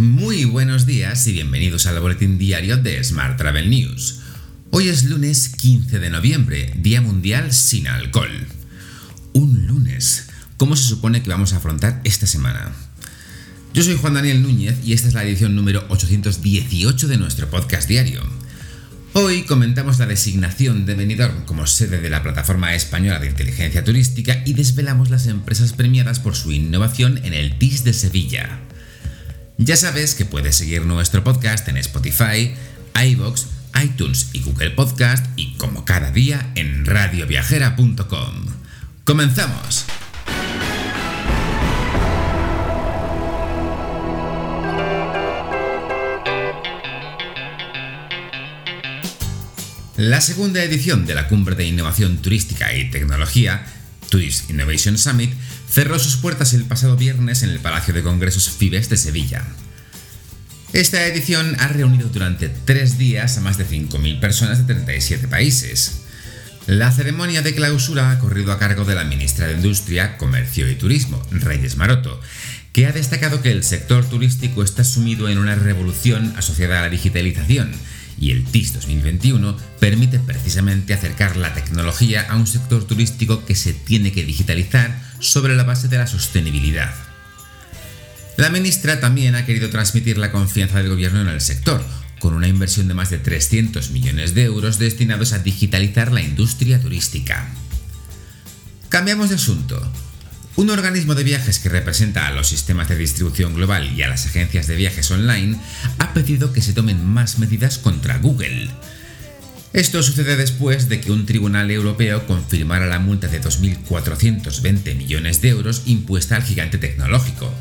Muy buenos días y bienvenidos al boletín diario de Smart Travel News. Hoy es lunes 15 de noviembre, Día Mundial sin Alcohol. Un lunes. ¿Cómo se supone que vamos a afrontar esta semana? Yo soy Juan Daniel Núñez y esta es la edición número 818 de nuestro podcast diario. Hoy comentamos la designación de Benidorm como sede de la Plataforma Española de Inteligencia Turística y desvelamos las empresas premiadas por su innovación en el TIS de Sevilla. Ya sabes que puedes seguir nuestro podcast en Spotify, iVoox, iTunes y Google Podcast y como cada día en radioviajera.com. ¡Comenzamos! La segunda edición de la Cumbre de Innovación Turística y Tecnología, Tourist Innovation Summit, cerró sus puertas el pasado viernes en el Palacio de Congresos Fibes de Sevilla. Esta edición ha reunido durante tres días a más de 5.000 personas de 37 países. La ceremonia de clausura ha corrido a cargo de la ministra de Industria, Comercio y Turismo, Reyes Maroto, que ha destacado que el sector turístico está sumido en una revolución asociada a la digitalización y el TIS 2021 permite precisamente acercar la tecnología a un sector turístico que se tiene que digitalizar sobre la base de la sostenibilidad. La ministra también ha querido transmitir la confianza del gobierno en el sector, con una inversión de más de 300 millones de euros destinados a digitalizar la industria turística. Cambiamos de asunto. Un organismo de viajes que representa a los sistemas de distribución global y a las agencias de viajes online ha pedido que se tomen más medidas contra Google. Esto sucede después de que un tribunal europeo confirmara la multa de 2.420 millones de euros impuesta al gigante tecnológico.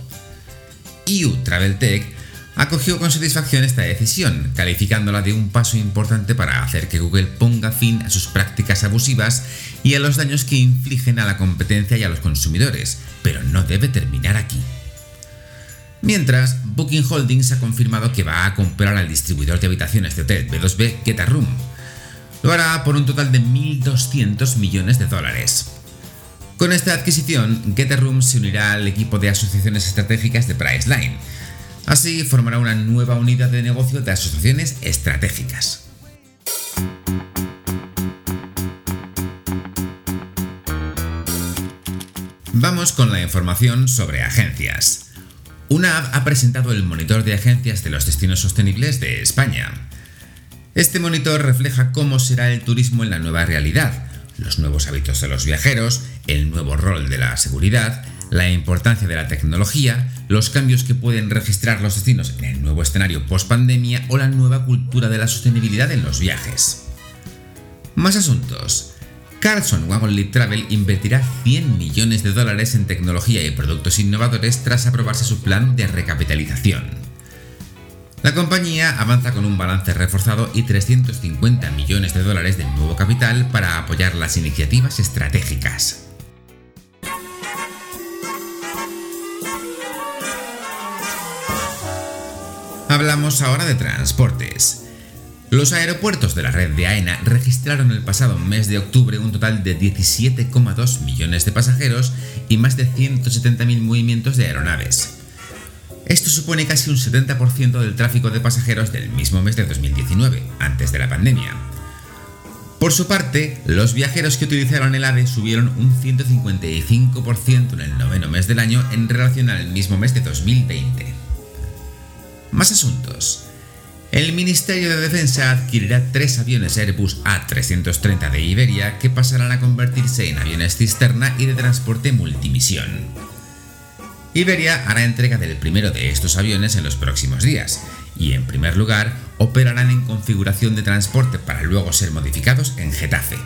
EU Travel Tech acogió con satisfacción esta decisión, calificándola de un paso importante para hacer que Google ponga fin a sus prácticas abusivas y a los daños que infligen a la competencia y a los consumidores, pero no debe terminar aquí. Mientras, Booking Holdings ha confirmado que va a comprar al distribuidor de habitaciones de hotel B2B GetaRoom, lo hará por un total de 1.200 millones de dólares. Con esta adquisición, GetAroom se unirá al equipo de asociaciones estratégicas de Priceline. Así formará una nueva unidad de negocio de asociaciones estratégicas. Vamos con la información sobre agencias. Una ha presentado el monitor de agencias de los destinos sostenibles de España. Este monitor refleja cómo será el turismo en la nueva realidad, los nuevos hábitos de los viajeros, el nuevo rol de la seguridad, la importancia de la tecnología, los cambios que pueden registrar los destinos en el nuevo escenario post-pandemia o la nueva cultura de la sostenibilidad en los viajes. Más asuntos. Carlson Wagon Travel invertirá 100 millones de dólares en tecnología y productos innovadores tras aprobarse su plan de recapitalización. La compañía avanza con un balance reforzado y 350 millones de dólares de nuevo capital para apoyar las iniciativas estratégicas. Hablamos ahora de transportes. Los aeropuertos de la red de AENA registraron el pasado mes de octubre un total de 17,2 millones de pasajeros y más de 170.000 movimientos de aeronaves. Esto supone casi un 70% del tráfico de pasajeros del mismo mes de 2019, antes de la pandemia. Por su parte, los viajeros que utilizaron el AVE subieron un 155% en el noveno mes del año en relación al mismo mes de 2020. Más asuntos. El Ministerio de Defensa adquirirá tres aviones Airbus A330 de Iberia que pasarán a convertirse en aviones cisterna y de transporte multimisión. Iberia hará entrega del primero de estos aviones en los próximos días y en primer lugar operarán en configuración de transporte para luego ser modificados en Getafe.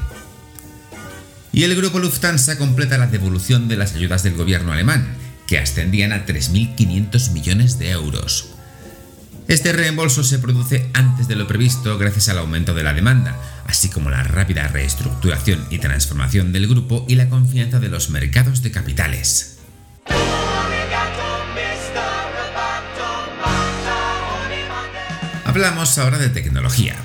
Y el grupo Lufthansa completa la devolución de las ayudas del gobierno alemán, que ascendían a 3.500 millones de euros. Este reembolso se produce antes de lo previsto gracias al aumento de la demanda, así como la rápida reestructuración y transformación del grupo y la confianza de los mercados de capitales. Hablamos ahora de tecnología.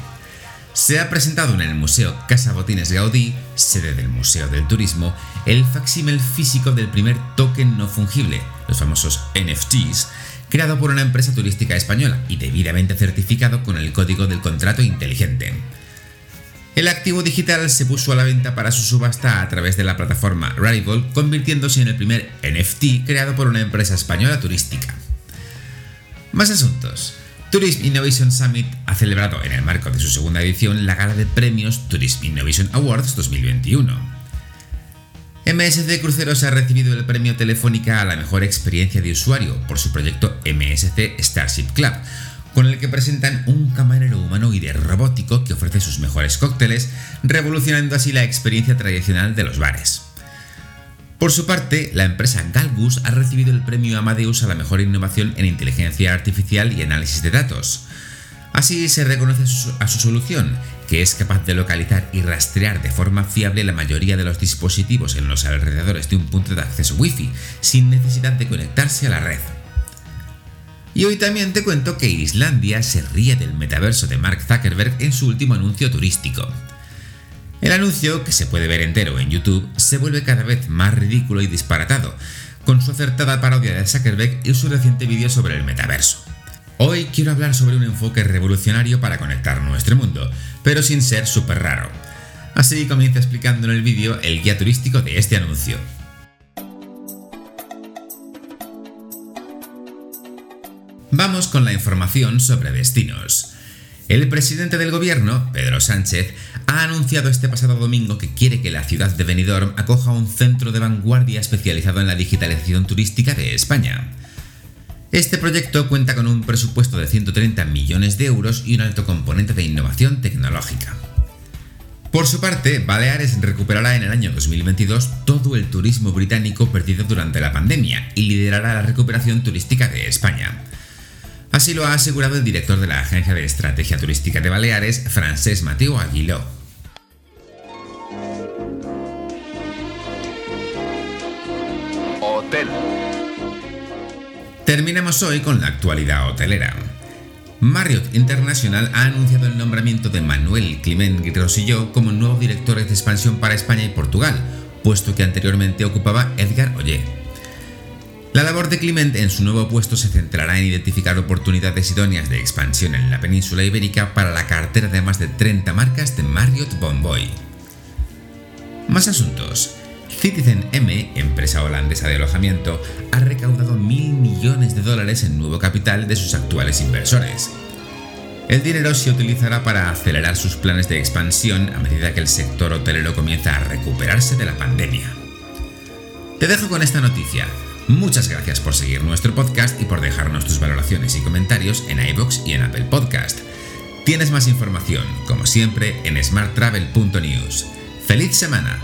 Se ha presentado en el Museo Casa Botines Gaudí, sede del Museo del Turismo, el facsímil físico del primer token no fungible, los famosos NFTs, creado por una empresa turística española y debidamente certificado con el código del contrato inteligente. El activo digital se puso a la venta para su subasta a través de la plataforma Rarible, convirtiéndose en el primer NFT creado por una empresa española turística. Más asuntos. Tourism Innovation Summit ha celebrado en el marco de su segunda edición la gala de premios Tourism Innovation Awards 2021. MSC Cruceros ha recibido el premio Telefónica a la mejor experiencia de usuario por su proyecto MSC Starship Club, con el que presentan un camarero humanoide robótico que ofrece sus mejores cócteles, revolucionando así la experiencia tradicional de los bares. Por su parte, la empresa Galgus ha recibido el premio Amadeus a la mejor innovación en inteligencia artificial y análisis de datos. Así se reconoce a su solución, que es capaz de localizar y rastrear de forma fiable la mayoría de los dispositivos en los alrededores de un punto de acceso Wi-Fi, sin necesidad de conectarse a la red. Y hoy también te cuento que Islandia se ríe del metaverso de Mark Zuckerberg en su último anuncio turístico. El anuncio, que se puede ver entero en YouTube, se vuelve cada vez más ridículo y disparatado, con su acertada parodia de Zuckerberg y su reciente vídeo sobre el metaverso. Hoy quiero hablar sobre un enfoque revolucionario para conectar nuestro mundo, pero sin ser súper raro. Así comienza explicando en el vídeo el guía turístico de este anuncio. Vamos con la información sobre destinos. El presidente del gobierno, Pedro Sánchez, ha anunciado este pasado domingo que quiere que la ciudad de Benidorm acoja un centro de vanguardia especializado en la digitalización turística de España. Este proyecto cuenta con un presupuesto de 130 millones de euros y un alto componente de innovación tecnológica. Por su parte, Baleares recuperará en el año 2022 todo el turismo británico perdido durante la pandemia y liderará la recuperación turística de España. Así lo ha asegurado el director de la Agencia de Estrategia Turística de Baleares, Francés Mateo Aguiló. Terminamos hoy con la actualidad hotelera. Marriott International ha anunciado el nombramiento de Manuel Climent Rosilló como nuevo director de expansión para España y Portugal, puesto que anteriormente ocupaba Edgar Ollé. La labor de Climent en su nuevo puesto se centrará en identificar oportunidades idóneas de expansión en la península ibérica para la cartera de más de 30 marcas de Marriott Bonvoy. Más asuntos. Citizen M, empresa holandesa de alojamiento, ha recaudado mil millones de dólares en nuevo capital de sus actuales inversores. El dinero se utilizará para acelerar sus planes de expansión a medida que el sector hotelero comienza a recuperarse de la pandemia. Te dejo con esta noticia. Muchas gracias por seguir nuestro podcast y por dejarnos tus valoraciones y comentarios en iBox y en Apple Podcast. Tienes más información, como siempre, en smarttravel.news. ¡Feliz semana!